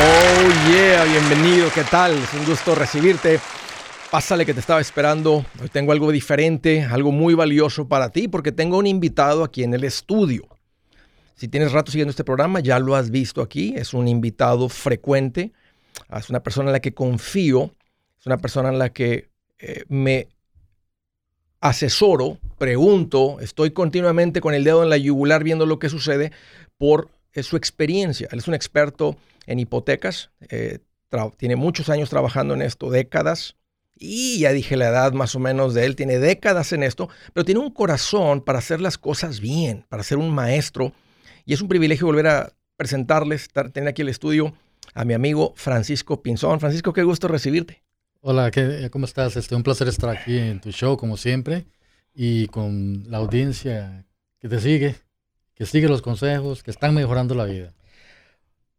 Oh yeah, bienvenido, ¿qué tal? Es un gusto recibirte. Pásale que te estaba esperando. Hoy tengo algo diferente, algo muy valioso para ti, porque tengo un invitado aquí en el estudio. Si tienes rato siguiendo este programa, ya lo has visto aquí. Es un invitado frecuente. Es una persona en la que confío. Es una persona en la que eh, me asesoro, pregunto, estoy continuamente con el dedo en la yugular viendo lo que sucede por eh, su experiencia. Él es un experto en hipotecas, eh, tiene muchos años trabajando en esto, décadas, y ya dije la edad más o menos de él, tiene décadas en esto, pero tiene un corazón para hacer las cosas bien, para ser un maestro, y es un privilegio volver a presentarles, tener aquí el estudio a mi amigo Francisco Pinzón. Francisco, qué gusto recibirte. Hola, ¿cómo estás? Este, un placer estar aquí en tu show, como siempre, y con la audiencia que te sigue, que sigue los consejos, que están mejorando la vida.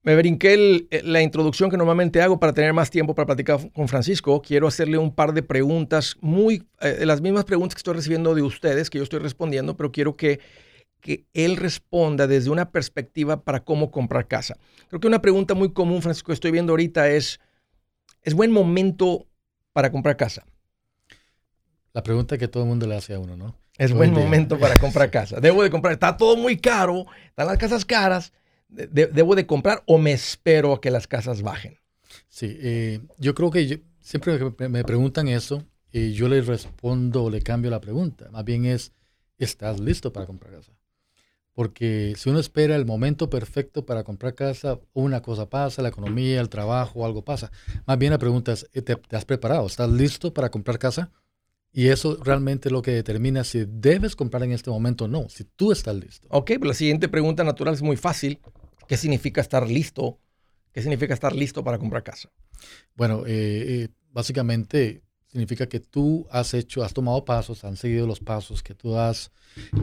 Me brinqué eh, la introducción que normalmente hago para tener más tiempo para platicar con Francisco. Quiero hacerle un par de preguntas, muy eh, las mismas preguntas que estoy recibiendo de ustedes, que yo estoy respondiendo, pero quiero que, que él responda desde una perspectiva para cómo comprar casa. Creo que una pregunta muy común, Francisco, que estoy viendo ahorita es, ¿es buen momento para comprar casa? La pregunta que todo el mundo le hace a uno, ¿no? Es buen momento para comprar casa. Debo de comprar, está todo muy caro, están las casas caras debo de comprar o me espero a que las casas bajen? Sí, eh, yo creo que siempre me preguntan eso, y yo les respondo, le cambio la pregunta. Más bien es, ¿estás listo para comprar casa? Porque si uno espera el momento perfecto para comprar casa, una cosa pasa, la economía, el trabajo, algo pasa. Más bien la pregunta es, ¿te, te has preparado? ¿Estás listo para comprar casa? Y eso realmente es lo que determina si debes comprar en este momento o no, si tú estás listo. Ok, pues la siguiente pregunta natural es muy fácil. ¿Qué significa estar listo? ¿Qué significa estar listo para comprar casa? Bueno, eh, eh, básicamente significa que tú has hecho, has tomado pasos, han seguido los pasos que tú has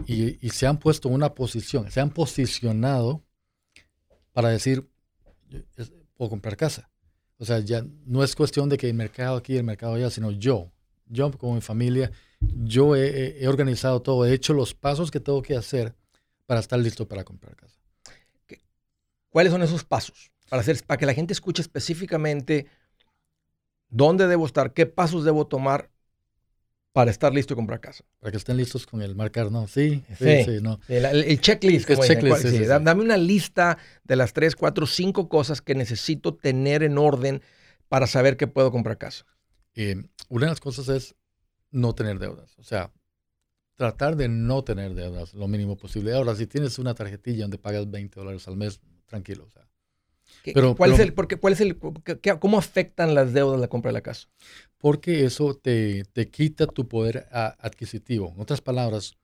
y, se han puesto en una posición, se han posicionado para decir, puedo comprar casa. O sea, ya no es cuestión de que el mercado aquí, el mercado allá, sino yo, yo como mi familia, yo he, he organizado todo, he hecho los pasos que tengo que hacer para estar listo para comprar casa. ¿Cuáles son esos pasos? Para, hacer, para que la gente escuche específicamente dónde debo estar, qué pasos debo tomar para estar listo y comprar casa. Para que estén listos con el marcar, ¿no? Sí, sí, sí, no. El, checklist. dame una lista de las tres, cuatro, cinco cosas que necesito tener en orden para saber que puedo comprar casa. Eh, una de las cosas es no tener deudas. O sea, tratar de no tener deudas lo mínimo posible. Ahora, si tienes una tarjetilla donde pagas 20 dólares al mes, tranquilo. O sea. Pero, ¿cuál, es el, porque, ¿cuál es el, ¿Cómo afectan las deudas la compra de la casa? Porque eso te, te quita tu poder adquisitivo. En otras palabras,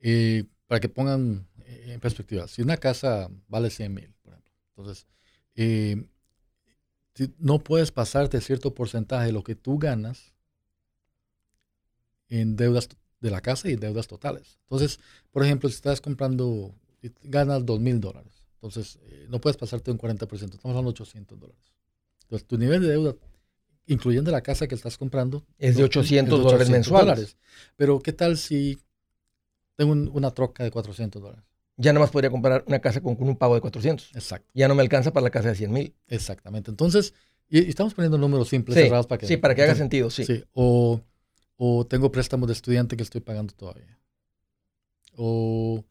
eh, para que pongan eh, en perspectiva, si una casa vale 100 mil, por ejemplo, entonces eh, no puedes pasarte cierto porcentaje de lo que tú ganas en deudas de la casa y deudas totales. Entonces, por ejemplo, si estás comprando, ganas 2 mil dólares entonces, eh, no puedes pasarte un 40%, estamos hablando de 800 dólares. Entonces, tu nivel de deuda, incluyendo la casa que estás comprando, es de 800, dólares mensuales. Pero, ¿qué tal si tengo una troca de 400 dólares? Ya no más podría comprar una casa con, un pago de 400. Exacto. Ya no me alcanza para la casa de 100 mil. Exactamente. Entonces, y, estamos poniendo números simples, cerrados para que... Sí, para que haga sentido, sí. Sí, o, o tengo préstamos de estudiante que estoy pagando todavía. O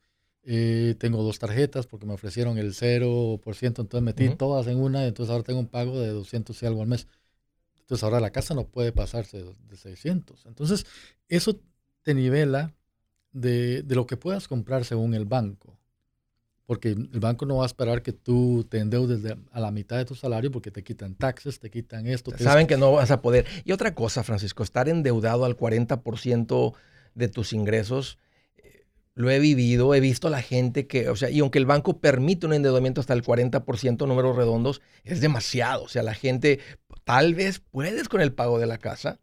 eh, tengo dos tarjetas porque me ofrecieron el 0%, entonces metí todas en una, entonces ahora tengo un pago de 200 y algo al mes. Entonces ahora la casa no puede pasarse de 600. Entonces eso te nivela de, de lo que puedas comprar según el banco. Porque el banco no va a esperar que tú te endeudes a la mitad de tu salario porque te quitan taxes, te quitan esto. Saben que no vas a poder. Y otra cosa, Francisco, estar endeudado al 40% de tus ingresos lo he vivido, he visto a la gente que, o sea, y aunque el banco permite un endeudamiento hasta el 40%, números redondos, es demasiado. O sea, la gente, tal vez puedes con el pago de la casa.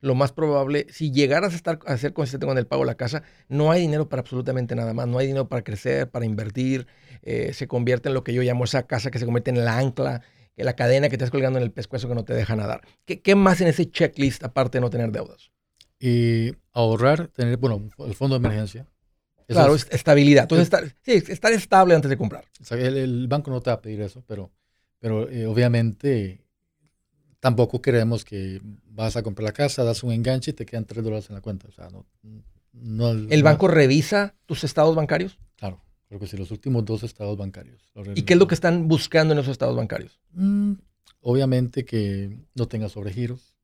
Lo más probable, si llegaras a, estar, a ser consciente con el pago de la casa, no hay dinero para absolutamente nada más. No hay dinero para crecer, para invertir. Eh, se convierte en lo que yo llamo esa casa que se convierte en la ancla, en la cadena que estás colgando en el pescuezo que no te deja nadar. ¿Qué, ¿Qué, más en ese checklist aparte de no tener deudas? Y ahorrar, tener, bueno, el fondo de emergencia claro, estabilidad. Entonces, estar, sí, estar estable antes de comprar. el, banco no te va a pedir eso, pero, Pero eh, obviamente tampoco queremos que vas a comprar la casa, das un enganche y te quedan 3 dólares en la cuenta. O sea, no, no, ¿El banco revisa tus estados bancarios? Claro, creo que sí, los últimos dos estados bancarios. ¿Y qué es lo que están buscando en esos estados bancarios? Mm, obviamente que no tenga sobregiros.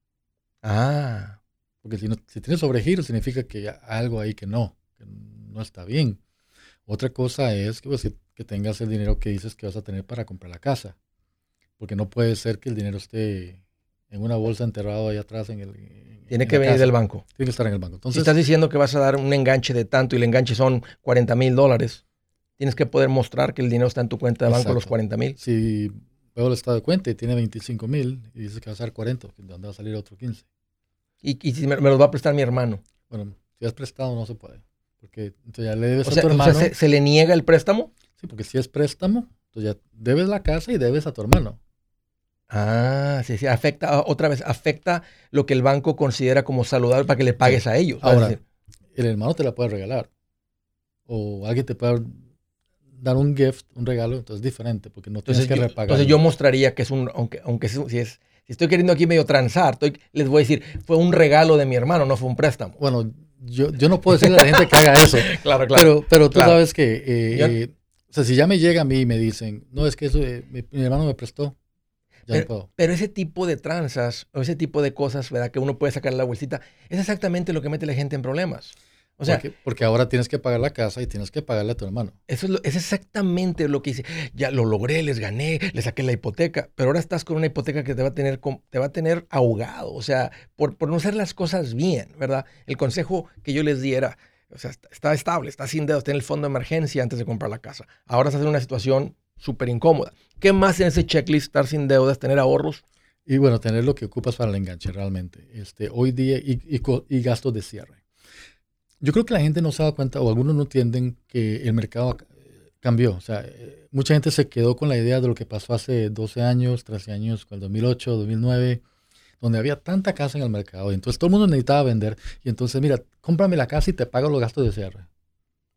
Ah. Porque si, no, si tiene sobregiros significa que hay algo ahí que no, que no está bien. Otra cosa es que, pues, que tengas el dinero que dices que vas a tener para comprar la casa. Porque no puede ser que el dinero esté en una bolsa enterrado ahí atrás en el... Tiene que venir del banco. Tiene que estar en el banco. Entonces, si estás diciendo que vas a dar un enganche de tanto y el enganche son 40 mil dólares, tienes que poder mostrar que el dinero está en tu cuenta de banco los 40 mil. Si veo el estado de cuenta y tiene 25 mil y dices que va a ser 40, ¿de dónde va a salir otro 15? ¿Y, si me, los va a prestar mi hermano? Bueno, si has prestado no se puede. Porque entonces ya le debes a tu hermano. O sea, ¿se, le niega el préstamo? Sí, porque si es préstamo, entonces ya debes la casa y debes a tu hermano. Ah, sí, sí, afecta, ah, otra vez, afecta lo que el banco considera como saludable para que le pagues a ellos. Ahora, el hermano te la puede regalar. O alguien te puede dar un gift, un regalo, entonces es diferente, porque no tienes que repagar. Entonces yo mostraría que es un, aunque, aunque si es, si estoy queriendo aquí medio transar, estoy, les voy a decir, fue un regalo de mi hermano, no fue un préstamo. Bueno, yo, yo no puedo decirle a la gente que haga eso. claro, claro. Pero, pero tú sabes que, eh, o sea, si ya me llega a mí y me dicen, no, es que eso, eh, mi, hermano me prestó, pero, ese tipo de tranzas o ese tipo de cosas, ¿verdad? Que uno puede sacar la bolsita, es exactamente lo que mete a la gente en problemas. O sea, porque, ahora tienes que pagar la casa y tienes que pagarle a tu hermano. Eso es, exactamente lo que dice. Ya lo logré, les gané, les saqué la hipoteca, pero ahora estás con una hipoteca que te va a tener, te va a tener ahogado. O sea, por, por no hacer las cosas bien, ¿verdad? El consejo que yo les di era, o sea, está, estable, está sin dedos, está en el fondo de emergencia antes de comprar la casa. Ahora estás en una situación súper incómoda. ¿Qué más en ese checklist? Estar sin deudas, tener ahorros. Y bueno, tener lo que ocupas para el enganche realmente. Este, hoy día y, y, gastos de cierre. Yo creo que la gente no se da cuenta o algunos no entienden que el mercado cambió. O sea, eh, mucha gente se quedó con la idea de lo que pasó hace 12 años, 13 años, con el 2008, 2009, donde había tanta casa en el mercado. Y entonces todo el mundo necesitaba vender. Y entonces, mira, cómprame la casa y te pago los gastos de cierre.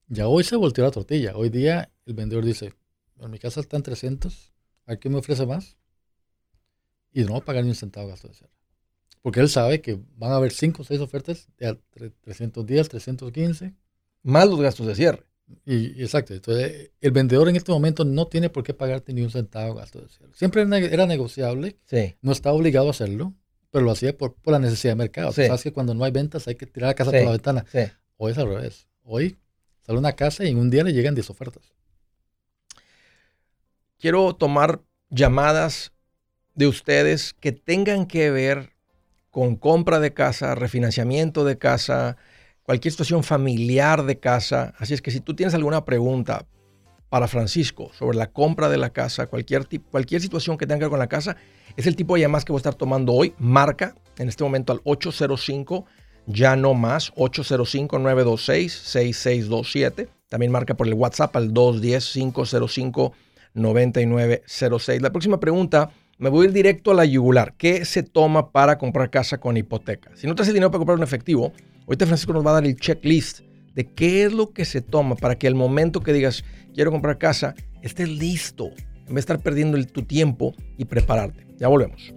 Ya hoy se volteó la tortilla. Hoy día el vendedor dice, en mi casa están 300, ¿a qué me ofrece más? Y no va a pagar ni un centavo de gasto de cierre. Porque él sabe que van a haber 5 o 6 ofertas de 310, 315. Más los gastos de cierre. Y, exacto. Entonces, el vendedor en este momento no tiene por qué pagarte ni un centavo de gasto de cierre. Siempre era negociable. Sí. No estaba obligado a hacerlo, pero lo hacía por, la necesidad de mercado. Sí. Sabes que cuando no hay ventas hay que tirar la casa por la ventana. Sí. Hoy es al revés. Hoy sale una casa y en un día le llegan 10 ofertas quiero tomar llamadas de ustedes que tengan que ver con compra de casa, refinanciamiento de casa, cualquier situación familiar de casa. Así es que si tú tienes alguna pregunta para Francisco sobre la compra de la casa, cualquier, cualquier situación que tenga que ver con la casa, es el tipo de llamadas que voy a estar tomando hoy. Marca en este momento al 805, ya no más, 805-926-6627. También marca por el WhatsApp al 210-505. 9906. La próxima pregunta, me voy a ir directo a la yugular. ¿Qué se toma para comprar casa con hipoteca? Si no te hace dinero para comprar un efectivo, ahorita Francisco nos va a dar el checklist de qué es lo que se toma para que al momento que digas quiero comprar casa, estés listo, en vez de estar perdiendo tu tiempo y prepararte. Ya volvemos.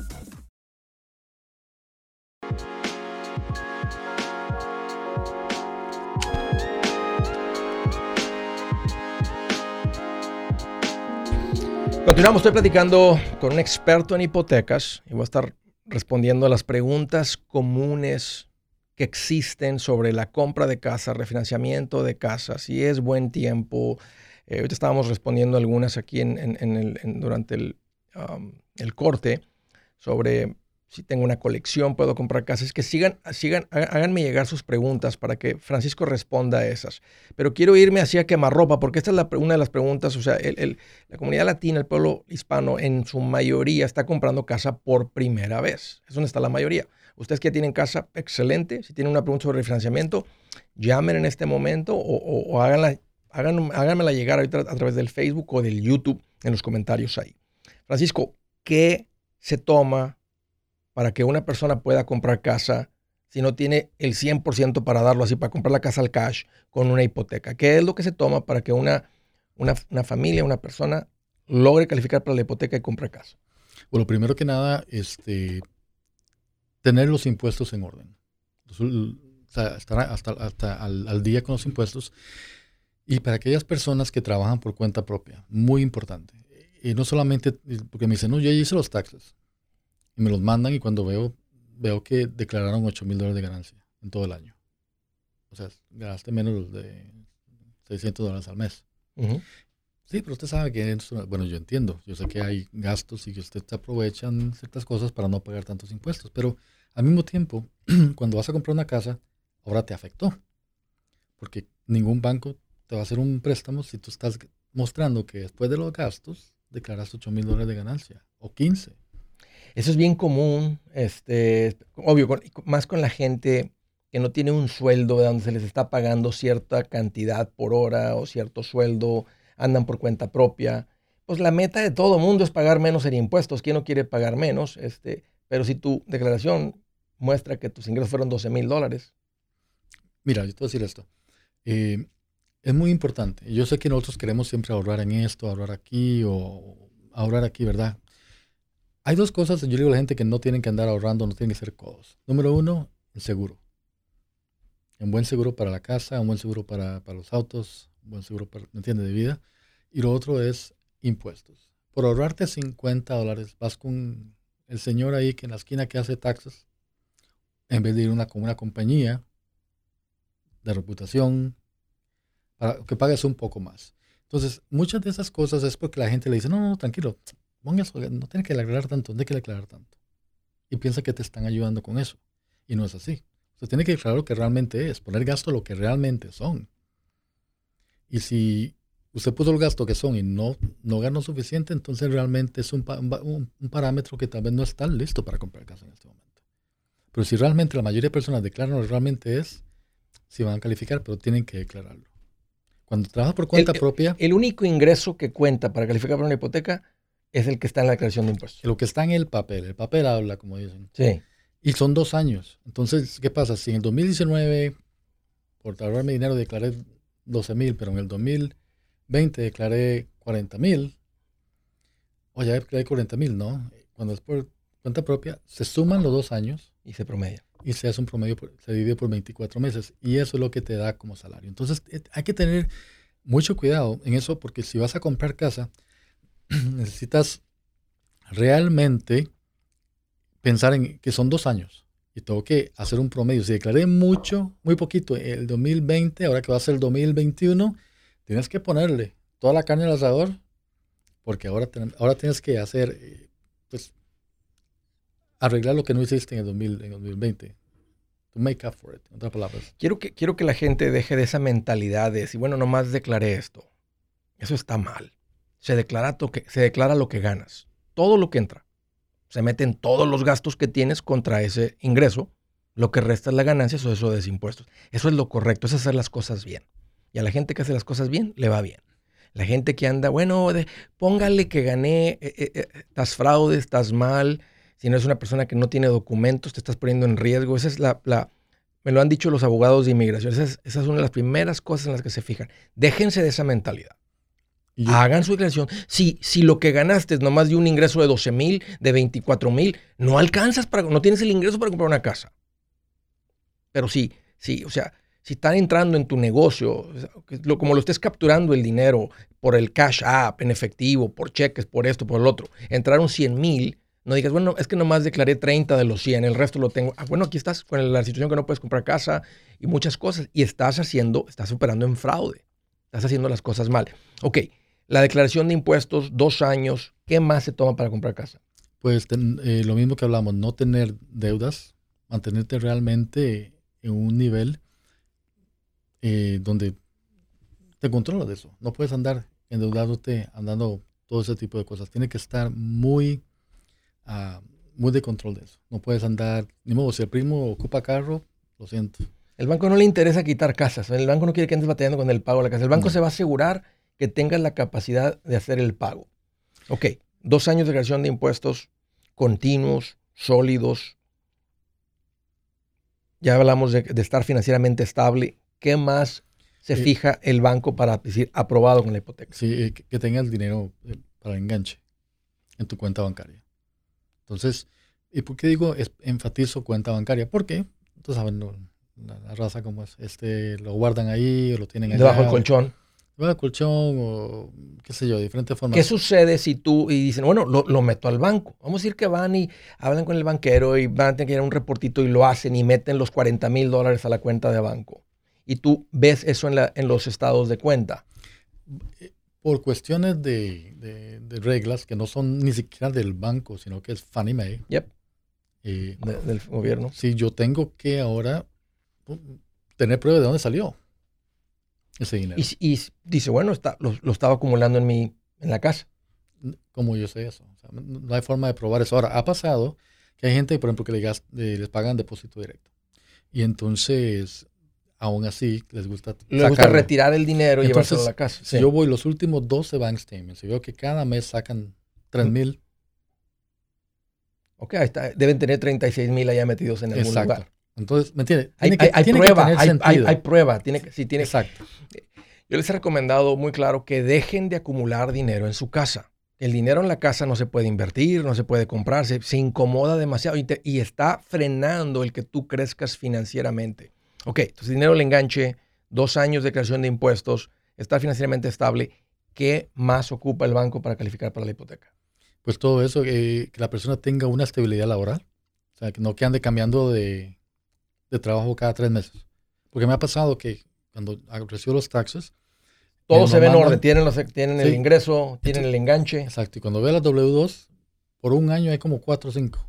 Continuamos, estoy platicando con un experto en hipotecas y voy a estar respondiendo a las preguntas comunes que existen sobre la compra de casa, refinanciamiento de casa, si es buen tiempo. Eh, ahorita estábamos respondiendo algunas aquí en, durante um, el corte sobre si tengo una colección, puedo comprar casas, que sigan, sigan, háganme llegar sus preguntas para que Francisco responda a esas. Pero quiero irme hacia quemarropa, porque esta es la, una de las preguntas, o sea, la comunidad latina, el pueblo hispano, en su mayoría está comprando casa por primera vez. Es donde está la mayoría. Ustedes que tienen casa, excelente. Si tienen una pregunta sobre refinanciamiento, llamen en este momento o, o, háganla, háganmela llegar ahorita a través del Facebook o del YouTube en los comentarios ahí. Francisco, ¿qué se toma para que una persona pueda comprar casa si no tiene el 100% para darlo así, para comprar la casa al cash con una hipoteca? ¿Qué es lo que se toma para que una, una, familia, una persona logre calificar para la hipoteca y compre casa? Bueno, primero que nada, este, tener los impuestos en orden. Estar hasta, hasta al, al, día con los impuestos. Y para aquellas personas que trabajan por cuenta propia, muy importante. Y no solamente, porque me dicen, no, yo hice los taxes me los mandan y cuando veo, veo que declararon 8 mil dólares de ganancia en todo el año. O sea, ganaste menos de 600 dólares al mes. Sí, pero usted sabe que, bueno, yo entiendo, yo sé que hay gastos y que usted te aprovechan ciertas cosas para no pagar tantos impuestos, pero al mismo tiempo, cuando vas a comprar una casa, ahora te afectó, porque ningún banco te va a hacer un préstamo si tú estás mostrando que después de los gastos declaras 8 mil dólares de ganancia o 15. Eso es bien común, este, obvio, más con la gente que no tiene un sueldo de donde se les está pagando cierta cantidad por hora o cierto sueldo, andan por cuenta propia. Pues la meta de todo mundo es pagar menos en impuestos. ¿Quién no quiere pagar menos? Este, pero si tu declaración muestra que tus ingresos fueron 12 mil dólares. Mira, yo te voy a decir esto. Eh, es muy importante. Yo sé que nosotros queremos siempre ahorrar en esto, ahorrar aquí o ahorrar aquí, ¿verdad? Hay dos cosas, yo digo a la gente que no tienen que andar ahorrando, no tienen que ser codos. Número uno, el seguro. Un buen seguro para la casa, un buen seguro para, los autos, un buen seguro para, ¿me entiendes?, de vida. Y lo otro es impuestos. Por ahorrarte 50 dólares, vas con el señor ahí que en la esquina que hace taxes, en vez de ir una, con una compañía de reputación, para que pagues un poco más. Entonces, muchas de esas cosas es porque la gente le dice, no, no, tranquilo, no tiene que declarar tanto, no tiene que declarar tanto. Y piensa que te están ayudando con eso. Y no es así. Usted tiene que declarar lo que realmente es, poner gasto lo que realmente son. Y si usted puso el gasto que son y no, no ganó suficiente, entonces realmente es un, un, parámetro que tal vez no está listo para comprar casa en este momento. Pero si realmente la mayoría de personas declaran lo que realmente es, sí van a calificar, pero tienen que declararlo. Cuando trabaja por cuenta propia... El único ingreso que cuenta para calificar para una hipoteca es el que está en la declaración de impuestos. Lo que está en el papel, el papel habla, como dicen. Sí. Y son dos años. Entonces, ¿qué pasa? Si en el 2019, por ahorrarme dinero, declaré 12 mil, pero en el 2020 declaré 40 mil, o ya declaré 40 mil, ¿no? Cuando es por cuenta propia, se suman los dos años. Y se promedia. Y se hace un promedio, se divide por 24 meses. Y eso es lo que te da como salario. Entonces, eh, hay que tener mucho cuidado en eso, porque si vas a comprar casa, necesitas realmente pensar en que son dos años. y tengo que hacer un promedio. Si declaré mucho, muy poquito el 2020, ahora que va a ser el 2021, tienes que ponerle toda la carne al asador, porque ahora, ahora tienes que hacer, eh, pues, arreglar lo que no hiciste en el, 2020. To make up for it, en otras palabras. Quiero que, quiero que la gente deje de esa mentalidad de decir, bueno, nomás declaré esto. Eso está mal. Se declara, se declara lo que ganas. Todo lo que entra se meten todos los gastos que tienes contra ese ingreso, lo que resta es la ganancia o eso de impuestos. Eso es lo correcto, es hacer las cosas bien. Y a la gente que hace las cosas bien, le va bien. La gente que anda, bueno, póngale que gané, eh, eh, eh, estás fraude, estás mal, si no es una persona que no tiene documentos, te estás poniendo en riesgo. Esa es la, me lo han dicho los abogados de inmigración, esa es una de las primeras cosas en las que se fijan. Déjense de esa mentalidad. Hagan su declaración. Si, si lo que ganaste es nomás de un ingreso de 12 mil, de 24 mil, no alcanzas para, no tienes el ingreso para comprar una casa. Pero sí, sí, o sea, si están entrando en tu negocio, como lo estés capturando el dinero por el cash app, en efectivo, por cheques, por esto, por el otro, entraron 100 mil, no digas, bueno, es que nomás declaré 30 de los 100, el resto lo tengo. Ah, bueno, aquí estás con la situación que no puedes comprar casa y muchas cosas, y estás haciendo, estás operando en fraude, estás haciendo las cosas mal. Ok, la declaración de impuestos, dos años, ¿qué más se toma para comprar casa? Pues eh, lo mismo que hablamos, no tener deudas, mantenerte realmente en un nivel eh, donde te controlas de eso. No puedes andar endeudándote, andando todo ese tipo de cosas. Tiene que estar muy, uh, muy de control de eso. No puedes andar, ni modo, si el primo ocupa carro, lo siento. El banco no le interesa quitar casas. El banco no quiere que andes batallando con el pago de la casa. El banco se va a asegurar que tengas la capacidad de hacer el pago. Ok, dos años de creación de impuestos continuos, sólidos. Ya hablamos de, estar financieramente estable. ¿Qué más se fija el banco para decir aprobado con la hipoteca? Sí, eh, que, tenga el dinero eh, para enganche en tu cuenta bancaria. Entonces, ¿y por qué digo enfatizo cuenta bancaria? Porque, tú sabes, la, raza como es, este, lo guardan ahí o lo tienen ahí. Debajo del colchón a colchón o qué sé yo, diferentes formas. ¿Qué sucede si tú y dicen, bueno, lo, meto al banco? Vamos a decir que van y hablan con el banquero y van a tener que ir a un reportito y lo hacen y meten los 40 mil dólares a la cuenta de banco. Y tú ves eso en, la, en los estados de cuenta. Por cuestiones de, reglas que no son ni siquiera del banco, sino que es Fannie Mae. Yep. del gobierno. Si yo tengo que ahora tener prueba de dónde salió. Y, dice, bueno, está, lo, estaba acumulando en, mi, en la casa. ¿Cómo yo sé eso? no hay forma de probar eso. Ahora, ha pasado que hay gente, por ejemplo, que les, les pagan depósito directo. Y entonces, aún así, les gusta... Les gusta retirar el dinero y llevárselo a la casa. Si yo voy los últimos 12 bank statements y veo que cada mes sacan 3 mil. Ok, ahí está. Deben tener 36 mil allá metidos en algún Exacto. lugar. Entonces, ¿me entiendes? Hay, prueba, hay, prueba. Tiene que, sí, tiene, Exacto. Yo les he recomendado muy claro que dejen de acumular dinero en su casa. El dinero en la casa no se puede invertir, no se puede comprar, se, incomoda demasiado y, está frenando el que tú crezcas financieramente. Ok, entonces dinero le enganche, dos años de creación de impuestos, está financieramente estable. ¿Qué más ocupa el banco para calificar para la hipoteca? Pues todo eso, eh, que la persona tenga una estabilidad laboral, o sea, que no que ande cambiando de, de trabajo cada tres meses. Porque me ha pasado que cuando recibo los taxes... Todo se ve en orden, tienen, los, tienen el ingreso, tienen el enganche. Exacto, y cuando veo las W2, por un año hay como cuatro o cinco.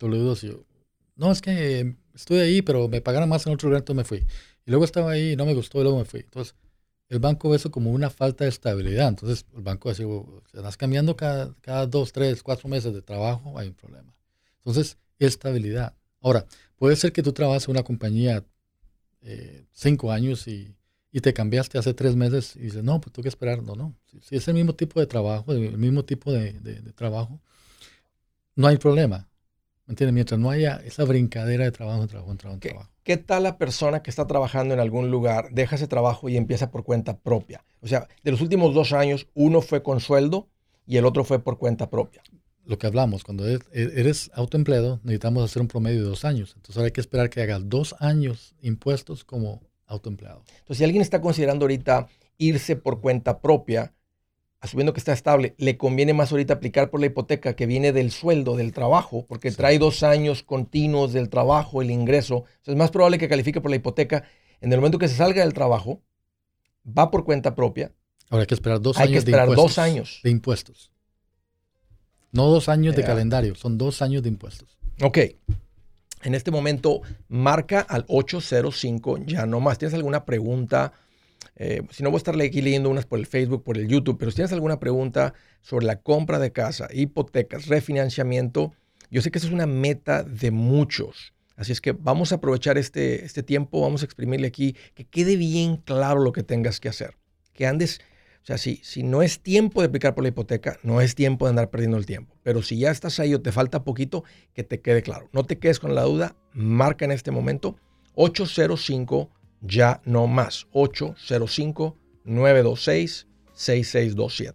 W2 y yo, no, es que estoy ahí, pero me pagaron más en otro lugar, entonces me fui. Y luego estaba ahí y no me gustó y luego me fui. Entonces, el banco ve eso como una falta de estabilidad. Entonces, el banco dice, si estás cambiando cada, cada dos, tres, cuatro meses de trabajo, hay un problema. Entonces, estabilidad. Ahora, puede ser que tú trabajes en una compañía eh, cinco años y, te cambiaste hace tres meses y dices, no, pues tengo que esperar. No, no. Si, es el mismo tipo de trabajo, el mismo tipo de, trabajo, no hay problema. ¿Me entiendes? Mientras no haya esa brincadera de trabajo, trabajo, trabajo, ¿Qué, trabajo. ¿Qué tal la persona que está trabajando en algún lugar, deja ese trabajo y empieza por cuenta propia? O sea, de los últimos dos años, uno fue con sueldo y el otro fue por cuenta propia lo que hablamos, cuando e-, eres, autoempleado, necesitamos hacer un promedio de dos años. Entonces ahora hay que esperar que hagas dos años impuestos como autoempleado. Entonces, si alguien está considerando ahorita irse por cuenta propia, asumiendo que está estable, le conviene más ahorita aplicar por la hipoteca que viene del sueldo, del trabajo, porque trae dos años continuos del trabajo, el ingreso. es más probable que califique por la hipoteca en el momento que se salga del trabajo, va por cuenta propia. Ahora hay que esperar dos hay años que esperar de dos años. De impuestos. No dos años de calendario, son dos años de impuestos. Ok. En este momento, marca al 805, ya no más. ¿Tienes alguna pregunta? Eh, si no, voy a estar aquí leyendo unas por el Facebook, por el YouTube, pero si tienes alguna pregunta sobre la compra de casa, hipotecas, refinanciamiento, yo sé que eso es una meta de muchos. Así es que vamos a aprovechar este, este tiempo, vamos a exprimirle aquí, que quede bien claro lo que tengas que hacer. Que andes, o sea, si, si no es tiempo de aplicar por la hipoteca, no es tiempo de andar perdiendo el tiempo. Pero si ya estás ahí o te falta poquito, que te quede claro. No te quedes con la duda, marca en este momento 805 ya no más. 805-926-6627.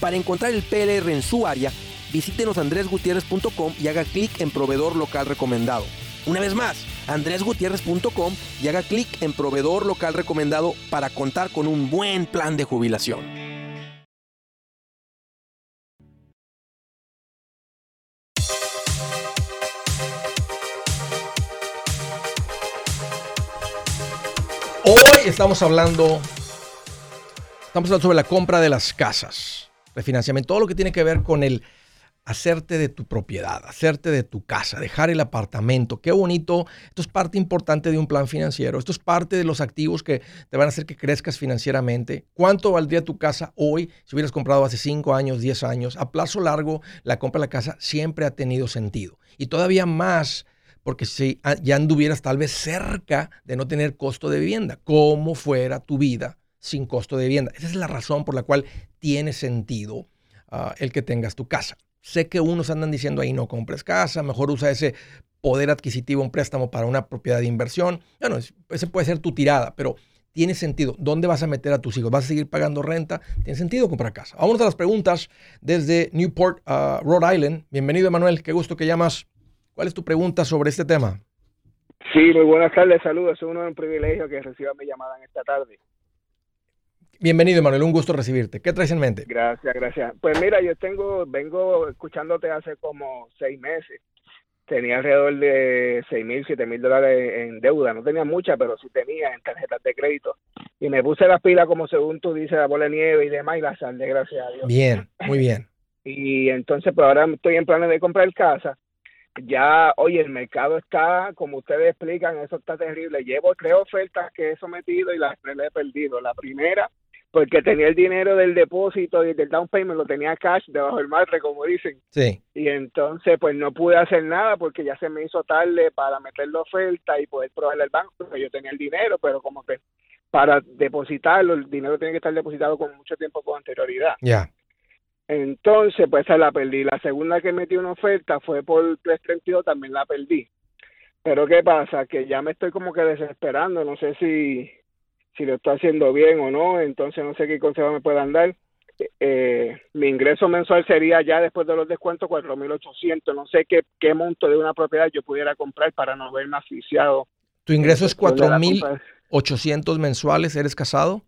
Para encontrar el PLR en su área, visítenos andresgutierrez.com y haga clic en proveedor local recomendado. Una vez más, andresgutierrez.com y haga clic en proveedor local recomendado para contar con un buen plan de jubilación. Hoy estamos hablando, estamos hablando sobre la compra de las casas refinanciamiento, todo lo que tiene que ver con el hacerte de tu propiedad, hacerte de tu casa, dejar el apartamento. Qué bonito. Esto es parte importante de un plan financiero. Esto es parte de los activos que te van a hacer que crezcas financieramente. ¿Cuánto valdría tu casa hoy si hubieras comprado hace 5 años, 10 años? A plazo largo, la compra de la casa siempre ha tenido sentido. Y todavía más porque si ya anduvieras tal vez cerca de no tener costo de vivienda, como fuera tu vida sin costo de vivienda. Esa es la razón por la cual tiene sentido ah, el que tengas tu casa. Sé que unos andan diciendo ahí no compres casa, mejor usa ese poder adquisitivo, un préstamo para una propiedad de inversión. Bueno, ese puede ser tu tirada, pero tiene sentido. ¿Dónde vas a meter a tus hijos? ¿Vas a seguir pagando renta? Tiene sentido comprar casa. Vamos a las preguntas desde Newport, uh, Rhode Island. Bienvenido, Emanuel. Qué gusto que llamas. ¿Cuál es tu pregunta sobre este tema? Sí, muy buenas tardes. Saludos. Es un privilegio que reciba mi llamada en esta tarde. Bienvenido, Manuel, un gusto recibirte. ¿Qué traes en mente? Gracias, gracias. Pues mira, yo tengo, vengo escuchándote hace como seis meses. Tenía alrededor de seis mil, siete mil dólares en deuda. No tenía mucha, pero sí tenía en tarjetas de crédito. Y me puse las pilas como según tú dices, la bola de nieve y demás, y la sal, gracias a Dios. Bien, muy bien. y entonces, pues ahora estoy en planes de comprar casa. Ya, oye, el mercado está, como ustedes explican, eso está terrible. Llevo tres ofertas que he sometido y las tres he perdido. La primera porque tenía el dinero del depósito y del down payment, lo tenía cash debajo del marre, como dicen. Sí. Y entonces, pues no pude hacer nada porque ya se me hizo tarde para meter la oferta y poder probarle al banco, porque yo tenía el dinero, pero como que para depositarlo, el dinero tiene que estar depositado con mucho tiempo con anterioridad. Ya. Entonces, pues esa la perdí. La segunda que metí una oferta fue por 332, también la perdí. Pero ¿qué pasa? Que ya me estoy como que desesperando, no sé si si lo está haciendo bien o no, entonces no sé qué consejo me puedan dar. Eh, mi ingreso mensual sería ya después de los descuentos 4.800. No sé qué, qué monto de una propiedad yo pudiera comprar para no verme asfixiado. ¿Tu ingreso es 4.800 mensuales? ¿Eres casado?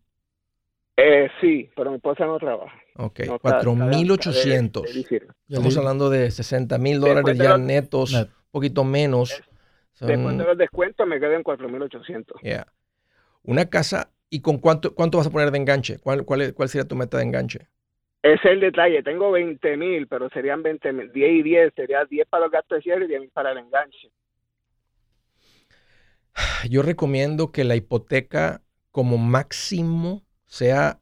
Eh, sí, pero mi esposa no trabaja. Ok, 4.800. Estamos hablando de 60 mil dólares ya netos, un poquito menos. Después de los descuentos me quedan 4.800. Yeah. Una casa, ¿y con cuánto, cuánto vas a poner de enganche? ¿Cuál, cuál, cuál sería tu meta de enganche? Es el detalle. Tengo 20 mil, pero serían 20 mil. 10 y 10. Sería 10 para los gastos de cierre y 10 mil para el enganche. Yo recomiendo que la hipoteca como máximo sea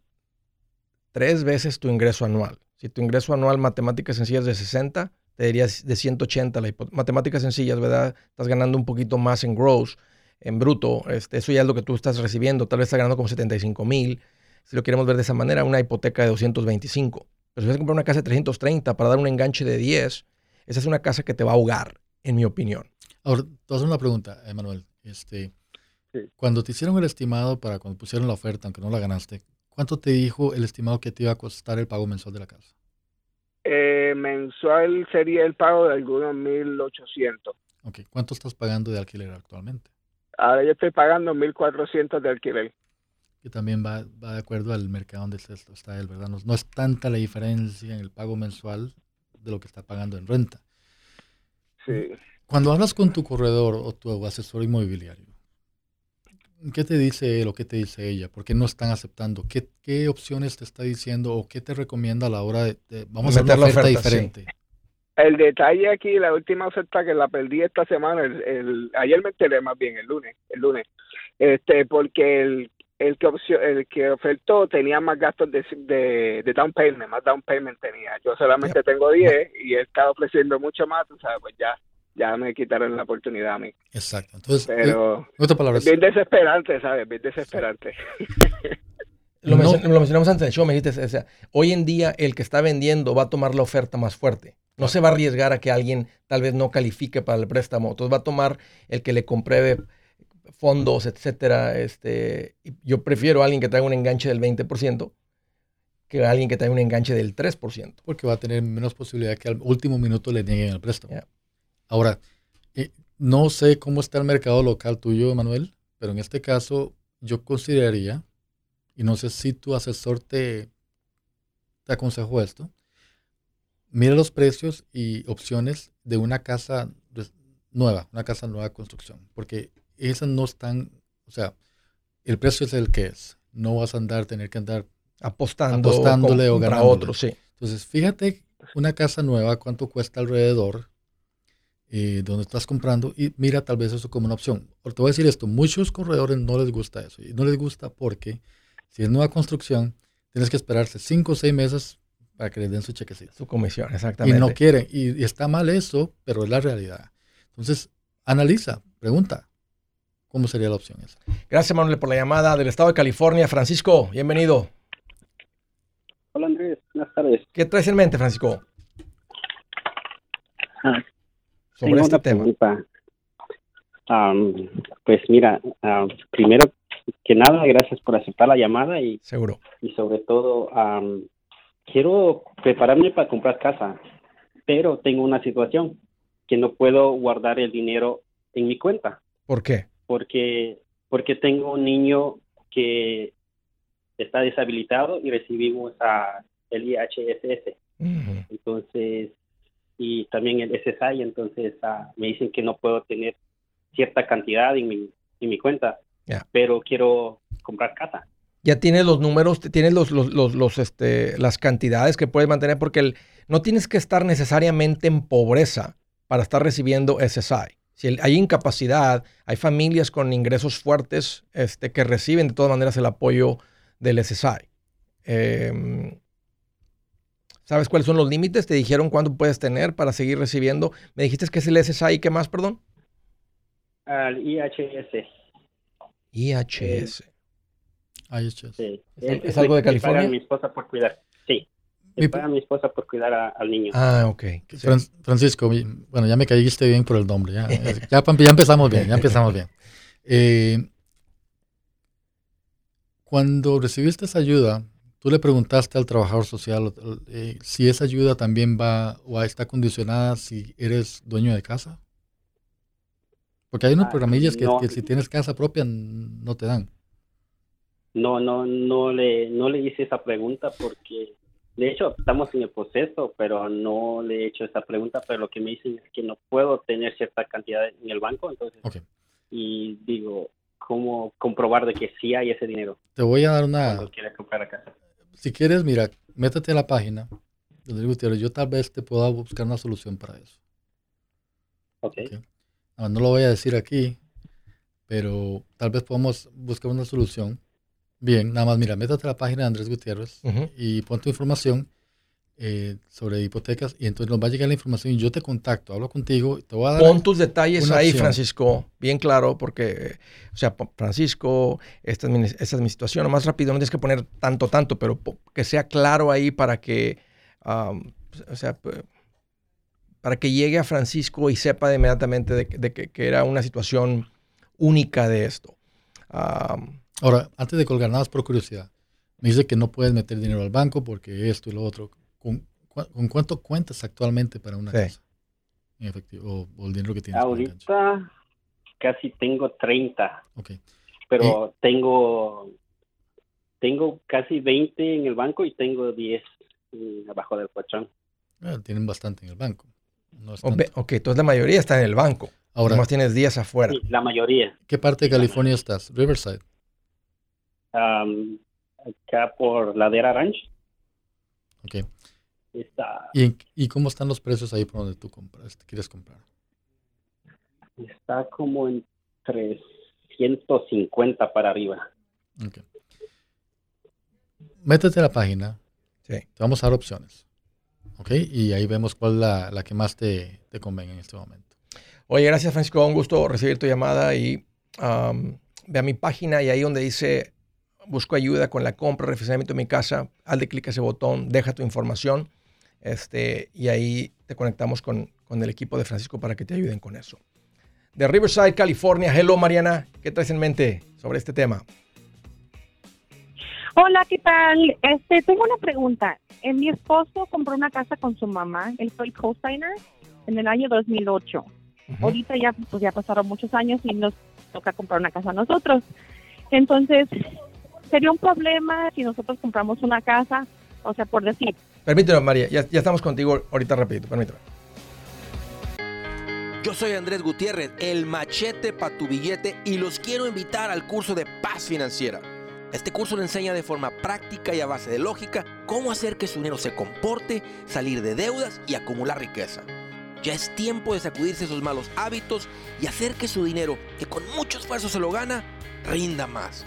tres veces tu ingreso anual. Si tu ingreso anual, matemáticas sencillas, de 60, te dirías de 180. La matemáticas sencillas, ¿verdad? Estás ganando un poquito más en gross, en bruto. Este, eso ya es lo que tú estás recibiendo. Tal vez estás ganando como 75 mil. Si lo queremos ver de esa manera, una hipoteca de 225. Pero si vas a comprar una casa de 330 para dar un enganche de 10, esa es una casa que te va a ahogar, en mi opinión. Ahora, te voy a hacer una pregunta, Emanuel. Este, Cuando te hicieron el estimado para cuando pusieron la oferta, aunque no la ganaste, ¿cuánto te dijo el estimado que te iba a costar el pago mensual de la casa? Eh, mensual sería el pago de algunos 1.800. Ok, ¿cuánto estás pagando de alquiler actualmente? Ahora yo estoy pagando 1.400 de alquiler. Que también va, va, de acuerdo al mercado donde está él, ¿verdad? No, no, es tanta la diferencia en el pago mensual de lo que está pagando en renta. Sí. Cuando hablas con tu corredor o tu asesor inmobiliario, ¿qué te dice él o qué te dice ella? ¿Por qué no están aceptando? ¿Qué, qué opciones te está diciendo o qué te recomienda a la hora de, vamos a hacer una oferta, diferente? El detalle aquí, la última oferta que la perdí esta semana, el, ayer me enteré más bien, el lunes, el lunes, este, porque el, el que opción, el que ofertó tenía más gastos de, de, down payment, más down payment tenía. Yo solamente tengo 10 y él está ofreciendo mucho más, tú sabes, pues ya ya me quitaron la oportunidad a mí. Exacto. Entonces, pero es bien desesperante, ¿sabes? Bien desesperante. Lo, mencionamos antes del show, me dijiste, o sea, hoy en día el que está vendiendo va a tomar la oferta más fuerte. No se va a arriesgar a que alguien tal vez no califique para el préstamo. Entonces va a tomar el que le compruebe fondos, etcétera. Este, yo prefiero a alguien que traiga un enganche del 20% que a alguien que traiga un enganche del 3%. Porque va a tener menos posibilidad que al último minuto le nieguen el préstamo. Ahora, eh, no sé cómo está el mercado local tuyo, Manuel, pero en este caso yo consideraría, y no sé si tu asesor te, te aconsejó esto, mira los precios y opciones de una casa nueva, una casa nueva construcción, porque esas no están, o sea, el precio es el que es. No vas a andar, tener que andar apostando apostándole o ganando. otro, sí. Entonces, fíjate una casa nueva, cuánto cuesta alrededor, eh, donde estás comprando y mira tal vez eso como una opción. Te voy a decir esto, muchos corredores no les gusta eso. Y no les gusta porque si es nueva construcción, tienes que esperarse 5 o 6 meses para que les den su chequecito. Su comisión, exactamente. Y no quieren. Y, está mal eso, pero es la realidad. Entonces, analiza, pregunta. ¿Cómo sería la opción esa? Gracias, Manuel, por la llamada del estado de California. Francisco, bienvenido. Hola, Andrés. Buenas tardes. ¿Qué traes en mente, Francisco? Ah, sobre este tema? pues mira, primero que nada, gracias por aceptar la llamada y, Seguro. y sobre todo quiero prepararme para comprar casa, pero tengo una situación que no puedo guardar el dinero en mi cuenta. ¿Por qué? Porque, porque tengo un niño que está deshabilitado y recibimos a el IHSS. Entonces, y también el SSI, entonces ah, me dicen que no puedo tener cierta cantidad en mi, en mi cuenta, pero quiero comprar casa. Ya tienes los números, tienes los, los, los, este, las cantidades que puedes mantener, porque el, no tienes que estar necesariamente en pobreza para estar recibiendo SSI. Si hay incapacidad, hay familias con ingresos fuertes este, que reciben de todas maneras el apoyo del SSI. Eh, ¿Sabes cuáles son los límites? ¿Te dijeron cuánto puedes tener para seguir recibiendo? Me dijiste que es el SSI, ¿qué más, perdón? Al IHS. IHS. IHS. Sí. ¿Es, algo de California? Paga mi esposa por cuidar. Sí. Me paga mi esposa por cuidar al niño. Ah, ok. Francisco, bueno, ya me caíste bien por el nombre. Ya, ya, empezamos bien, ya empezamos bien. Eh, cuando recibiste esa ayuda, Tú le preguntaste al trabajador social eh, si esa ayuda también va o está condicionada si eres dueño de casa. Porque hay unos ah, programillas que, si tienes casa propia no te dan. No, no, no le, no le hice esa pregunta porque, de hecho, estamos en el proceso, pero no le he hecho esa pregunta, pero lo que me dicen es que no puedo tener cierta cantidad en el banco, entonces, y digo, ¿cómo comprobar de que sí hay ese dinero? Te voy a dar una... Comprar casa si quieres, mira, métete a la página Yo tal vez te pueda buscar una solución para eso. Ok. no lo voy a decir aquí, pero tal vez podamos buscar una solución Bien, nada más, mira, métate a la página de Andrés Gutiérrez y pon tu información eh, sobre hipotecas y entonces nos va a llegar la información y yo te contacto, hablo contigo, te voy a dar Pon tus detalles ahí, Francisco, bien claro, porque, o sea, Francisco, esta es, mi, esta es mi situación, más rápido, no tienes que poner tanto, tanto, pero que sea claro ahí para que, o sea, para que llegue a Francisco y sepa inmediatamente de, que, era una situación única de esto. Ahora, antes de colgar, nada más por curiosidad, me dice que no puedes meter dinero al banco porque esto y lo otro. ¿Con, cuánto cuentas actualmente para una casa? En efectivo, o, el dinero que tienes. Ahorita casi tengo 30. Ok. Pero tengo tengo casi 20 en el banco y tengo 10 abajo del colchón. Ah, tienen bastante en el banco. ok, entonces la mayoría está en el banco. Ahora más tienes 10 afuera. Sí, la mayoría. ¿Qué parte de California estás? Riverside. Acá por Ladera Ranch. Ok. ¿Y, ¿Y, cómo están los precios ahí por donde tú compras, quieres comprar? Está como en 350 para arriba. Ok. Métete a la página. Sí. Te vamos a dar opciones. ¿Ok? Y ahí vemos cuál es la, la que más te, te, convenga en este momento. Oye, gracias Francisco. Un gusto recibir tu llamada y ve a mi página y ahí donde dice busco ayuda con la compra, refinanciamiento de mi casa, haz de clic a ese botón, deja tu información este, y ahí te conectamos con, con, el equipo de Francisco para que te ayuden con eso. De Riverside, California. Hello, Mariana. ¿Qué traes en mente sobre este tema? Hola, ¿qué tal? Este, tengo una pregunta. Eh, mi esposo compró una casa con su mamá. Él fue el co-signer en el año 2008. Ahorita ya, pues ya pasaron muchos años y nos toca comprar una casa a nosotros. Entonces, sería un problema si nosotros compramos una casa, o sea, por decir. Permíteme, María, ya, ya estamos contigo ahorita rapidito, permíteme. Yo soy Andrés Gutiérrez, el machete para tu billete y los quiero invitar al curso de paz financiera. Este curso le enseña de forma práctica y a base de lógica cómo hacer que su dinero se comporte, salir de deudas y acumular riqueza. Ya es tiempo de sacudirse esos malos hábitos y hacer que su dinero, que con mucho esfuerzo se lo gana, rinda más.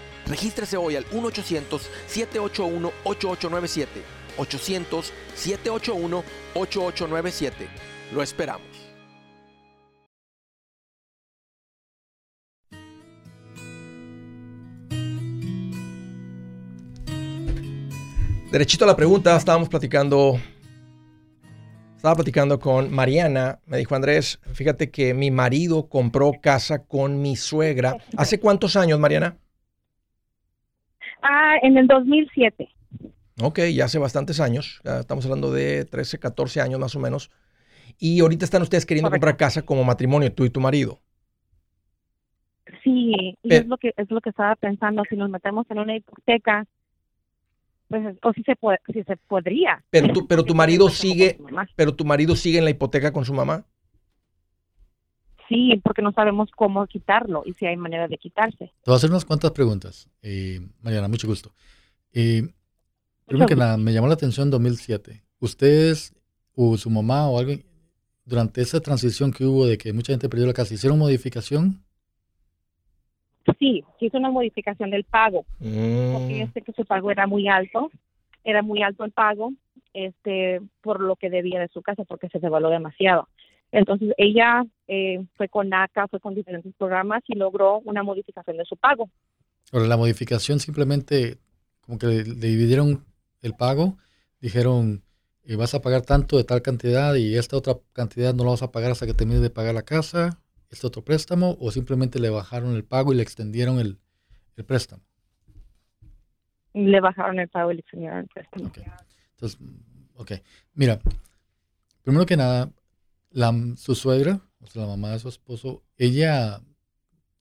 Regístrese hoy al 1-800-781-8897. 800-781-8897. Lo esperamos. Derechito a la pregunta, estábamos platicando, estaba platicando con Mariana, me dijo Andrés, fíjate que mi marido compró casa con mi suegra. ¿Hace cuántos años, Mariana? Ah, en el 2007. Ok, ya hace bastantes años. estamos hablando de 13, 14 años más o menos. Y ahorita están ustedes queriendo comprar casa como matrimonio, tú y tu marido. Sí, y es lo que es lo que estaba pensando. Si nos metemos en una hipoteca, pues o si se puede, si se podría. Pero tu, pero tu marido sigue, pero tu marido sigue en la hipoteca con su mamá. Sí, porque no sabemos cómo quitarlo y si hay manera de quitarse. Te voy a hacer unas cuantas preguntas, eh, Mariana, mucho gusto. Eh, primero que nada, me llamó la atención 2007. ¿Ustedes o su mamá o alguien, durante esa transición que hubo de que mucha gente perdió la casa, hicieron modificación? Sí, hizo una modificación del pago, mm. porque este que su pago era muy alto, era muy alto el pago, este, por lo que debía de su casa, porque se devaluó demasiado. Entonces ella eh, fue con NACA, fue con diferentes programas y logró una modificación de su pago. Ahora, la modificación simplemente como que le, dividieron el pago, dijeron, eh, vas a pagar tanto de tal cantidad y esta otra cantidad no la vas a pagar hasta que termines de pagar la casa, este otro préstamo, o simplemente le bajaron el pago y le extendieron el, préstamo. Le bajaron el pago y le extendieron el préstamo. Okay. Entonces, ok. Mira, primero que nada, la, su suegra, o sea, la mamá de su esposo, ella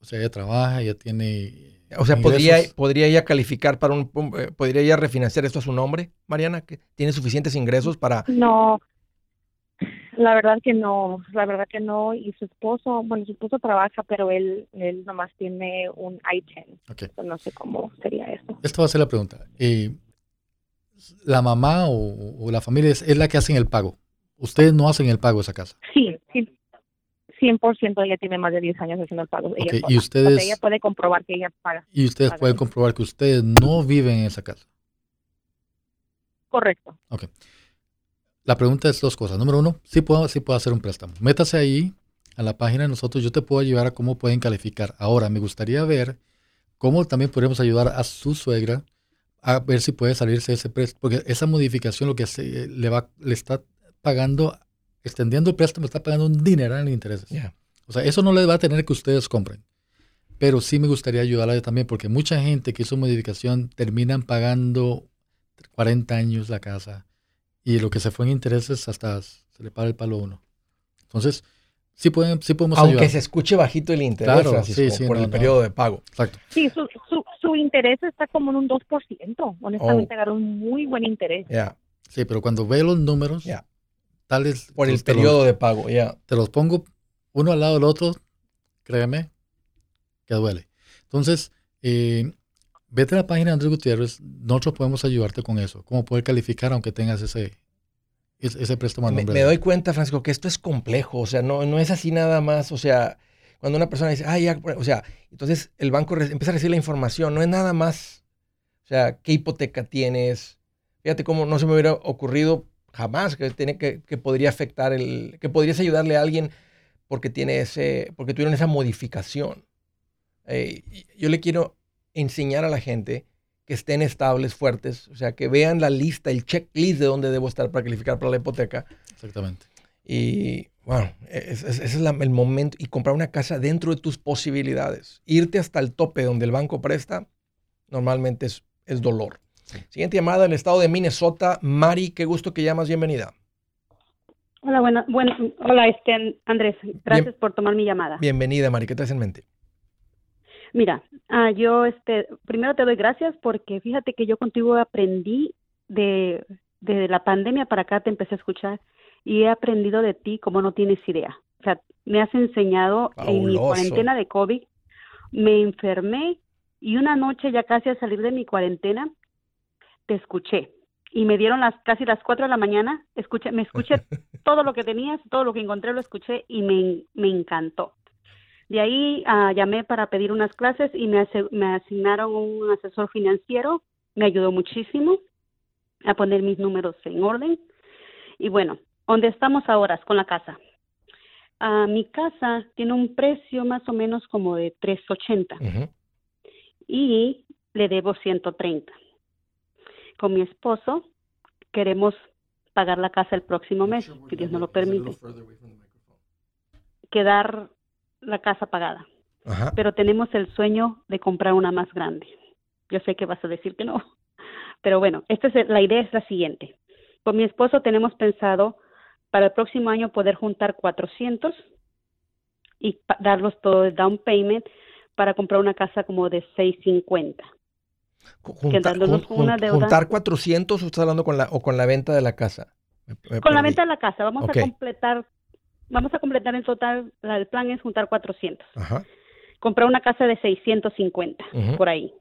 O sea, ella trabaja, ella tiene... O sea, ¿podría, ¿podría ella calificar para un... Eh, ¿Podría ella refinanciar esto a su nombre, Mariana? ¿Que ¿Tiene suficientes ingresos para...? No, la verdad que no, la verdad que no. Y su esposo, bueno, su esposo trabaja, pero él, él nomás tiene un I-10. No sé cómo sería eso. Esta va a ser la pregunta. Eh, ¿La mamá o, la familia es, la que hacen el pago? ¿Ustedes no hacen el pago de esa casa? Sí, sí. 100% ella tiene más de 10 años haciendo el pago. y ustedes, ella puede comprobar que ella paga. Y ustedes pueden comprobar que ustedes no viven en esa casa. Correcto. Ok. La pregunta es dos cosas. Número uno, sí puedo, sí puedo hacer un préstamo. Métase ahí a la página de nosotros, yo te puedo ayudar a cómo pueden calificar. Ahora, me gustaría ver cómo también podemos ayudar a su suegra a ver si puede salirse ese préstamo, porque esa modificación lo que se, le va, le está pagando, extendiendo el préstamo, está pagando un dineral en intereses. O sea, eso no le va a tener que ustedes compren. Pero sí me gustaría ayudarla también, porque mucha gente que hizo modificación terminan pagando 40 años la casa, y lo que se fue en intereses hasta se le paga el palo uno. Entonces, sí, pueden, sí podemos Aunque se escuche bajito el interés, por el periodo de pago. Exacto. Sí, su, su, su, interés está como en un 2%. Honestamente, oh. agarró un muy buen interés. Sí, pero cuando ve los números, yeah. Tales... Por el periodo de pago, ya. Te los pongo uno al lado del otro, créeme, que duele. Entonces, eh, vete a la página de Andrés Gutiérrez, nosotros podemos ayudarte con eso, cómo poder calificar aunque tengas ese, ese préstamo me, me doy cuenta, Francisco, que esto es complejo, o sea, no, no es así nada más, o sea, cuando una persona dice, ah, ya, o sea, entonces el banco empieza a recibir la información, no es nada más, o sea, qué hipoteca tienes, fíjate cómo no se me hubiera ocurrido jamás que, tiene, que, que podría afectar el, que podrías ayudarle a alguien porque tiene ese, porque tuvieron esa modificación. Eh, yo le quiero enseñar a la gente que estén estables, fuertes, o sea, que vean la lista, el checklist de dónde debo estar para calificar para la hipoteca. Exactamente. Y bueno, ese es, el momento. Y comprar una casa dentro de tus posibilidades. Irte hasta el tope donde el banco presta, normalmente es, es dolor. Siguiente llamada en el estado de Minnesota. Mari, qué gusto que llamas, bienvenida. Hola, bueno, bueno, hola, este, Andrés, gracias por tomar mi llamada. Bienvenida, Mari, ¿qué traes en mente? Mira, ah, yo este, primero te doy gracias porque fíjate que yo contigo aprendí de, de la pandemia para acá te empecé a escuchar y he aprendido de ti como no tienes idea. O sea, me has enseñado en mi cuarentena de COVID, me enfermé y una noche ya casi al salir de mi cuarentena te escuché y me dieron las casi las cuatro de la mañana, escuché, me escuché todo lo que tenías, todo lo que encontré lo escuché y me, me encantó. De ahí uh, llamé para pedir unas clases y me, me asignaron un asesor financiero. Me ayudó muchísimo a poner mis números en orden. Y bueno, ¿dónde estamos ahora con la casa? Uh, mi casa tiene un precio más o menos como de 380 y le debo 130. Con mi esposo queremos pagar la casa el próximo mes, si Dios no lo permite. Quedar la casa pagada. Pero tenemos el sueño de comprar una más grande. Yo sé que vas a decir que no. Pero bueno, esta es la idea es la siguiente. Con mi esposo tenemos pensado para el próximo año poder juntar 400 y darlos todo de down payment para comprar una casa como de 650. ¿Juntar 400 o estás hablando con la, o con la venta de la casa? con la venta de la casa. Vamos a completar vamos a completar en total, el plan es juntar 400. Comprar una casa de 650, por ahí.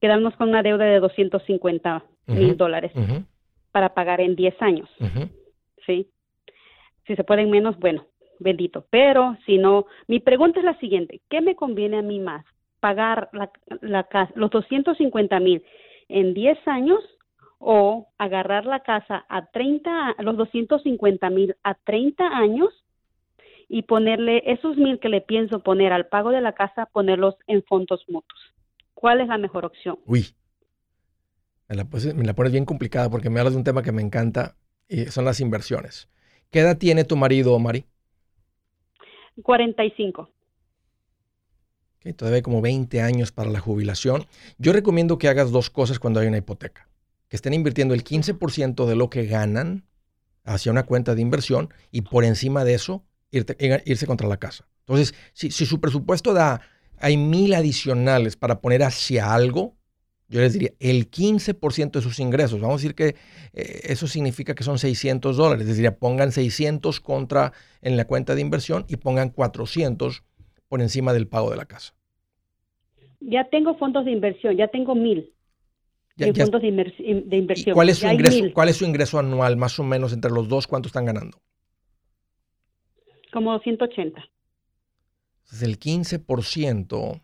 Quedarnos con una deuda de 250 mil dólares para pagar en 10 años. ¿Sí? Si se pueden menos, bueno, bendito. Pero si no, mi pregunta es la siguiente, ¿qué me conviene a mí más? ¿Pagar la, la, los 250 mil en 10 años o agarrar la casa a 30, los 250 mil a 30 años y ponerle esos mil que le pienso poner al pago de la casa, ponerlos en fondos mutuos. ¿Cuál es la mejor opción? Uy, me la, pones bien complicada porque me hablas de un tema que me encanta y son las inversiones. ¿Qué edad tiene tu marido, Mari? 45. Todavía hay como 20 años para la jubilación. Yo recomiendo que hagas dos cosas cuando hay una hipoteca que estén invirtiendo el 15% de lo que ganan hacia una cuenta de inversión y por encima de eso irse contra la casa. Entonces, si, si su presupuesto da, hay mil adicionales para poner hacia algo, yo les diría, el 15% de sus ingresos, vamos a decir que eh, eso significa que son 600 dólares, les diría, pongan 600 contra en la cuenta de inversión y pongan 400 por encima del pago de la casa. Ya tengo fondos de inversión, ya tengo mil. Ya- en ya- fondos de, de inversión. ¿Cuál es, su Ya ingreso, mil, ¿Cuál es su ingreso anual, más o menos, entre los dos? ¿Cuánto están ganando? Como 180. Entonces, el 15%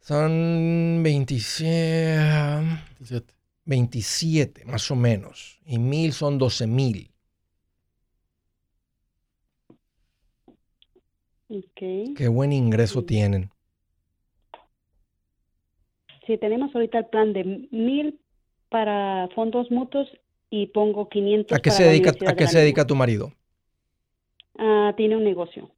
son 27, 17. 27, más o menos. Y mil son 12 mil. Ok. Qué buen ingreso tienen. Sí, tenemos ahorita el plan de mil para fondos mutuos y pongo 500 ¿A qué para se dedica, a qué de se dedica tu marido? Ah, tiene un negocio.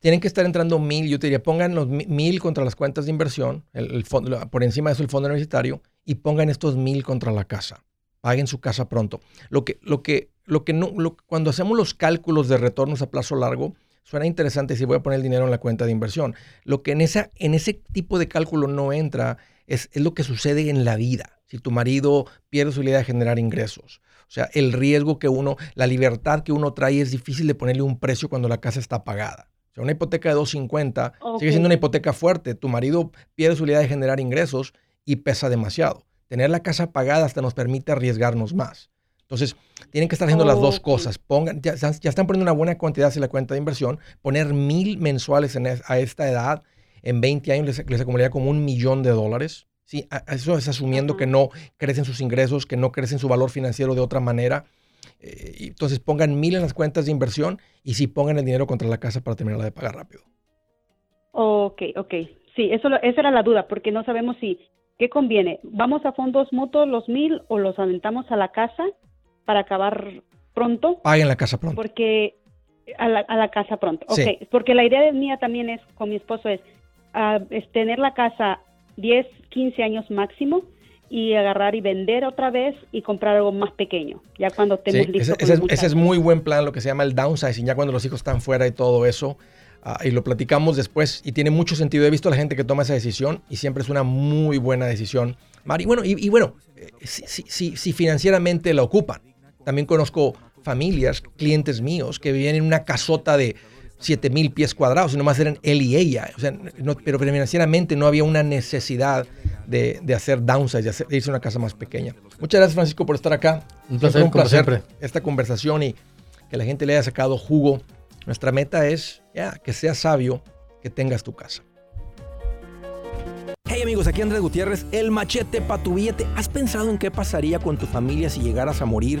Tienen que estar entrando mil, yo te diría, pongan los mi- mil contra las cuentas de inversión, el, el fondo, por encima de eso el fondo universitario, y pongan estos mil contra la casa. Paguen su casa pronto. Lo que, lo que, lo que no, lo- cuando hacemos los cálculos de retornos a plazo largo, suena interesante si voy a poner el dinero en la cuenta de inversión. Lo que en, esa, en ese tipo de cálculo no entra es, es lo que sucede en la vida. Si tu marido pierde su idea de generar ingresos. O sea, el riesgo que uno, la libertad que uno trae es difícil de ponerle un precio cuando la casa está pagada. O sea, una hipoteca de 250 Ok. sigue siendo una hipoteca fuerte. Tu marido pierde su idea de generar ingresos y pesa demasiado. Tener la casa pagada hasta nos permite arriesgarnos más. Entonces, tienen que estar haciendo las dos cosas. Pongan, ya, ya están poniendo una buena cantidad hacia la cuenta de inversión. Poner mil mensuales en es- a esta edad, en 20 años les, les acumularía como un millón de dólares. Sí, eso es asumiendo que no crecen sus ingresos, que no crecen su valor financiero de otra manera. Eh, entonces pongan mil en las cuentas de inversión y sí pongan el dinero contra la casa para terminarla de pagar rápido. Ok, ok. Sí, eso, lo- esa era la duda, porque no sabemos si, ¿qué conviene? ¿Vamos a fondos mutuos los mil o los aventamos a la casa para acabar pronto? Paguen la casa pronto. Porque a la, a la casa pronto. Sí. Ok, porque la idea de mía también es, con mi esposo, es, es tener la casa 10, 15 años máximo y agarrar y vender otra vez y comprar algo más pequeño, ya cuando Sí, estemos listos ese, es, ese es muchachos. muy buen plan, lo que se llama el downsizing, ya cuando los hijos están fuera y todo eso. ah, y lo platicamos después y tiene mucho sentido. He visto a la gente que toma esa decisión y siempre es una muy buena decisión. Mari, bueno, y, y bueno, eh, si, si- si- si financieramente la ocupan. También conozco familias, clientes míos, que vivían en una casota de 7 mil pies cuadrados y nomás eran él y ella. O sea, no- pero financieramente no había una necesidad de, de hacer downsize, de, hacer- de irse a una casa más pequeña. Muchas gracias, Francisco, por estar acá. Un Siempre placer, como siempre. esta conversación y que la gente le haya sacado jugo. Nuestra meta es ya, que seas sabio, que tengas tu casa. Hey amigos, aquí Andrés Gutiérrez, el machete para tu billete. ¿Has pensado en qué pasaría con tu familia si llegaras a morir?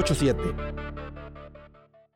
987.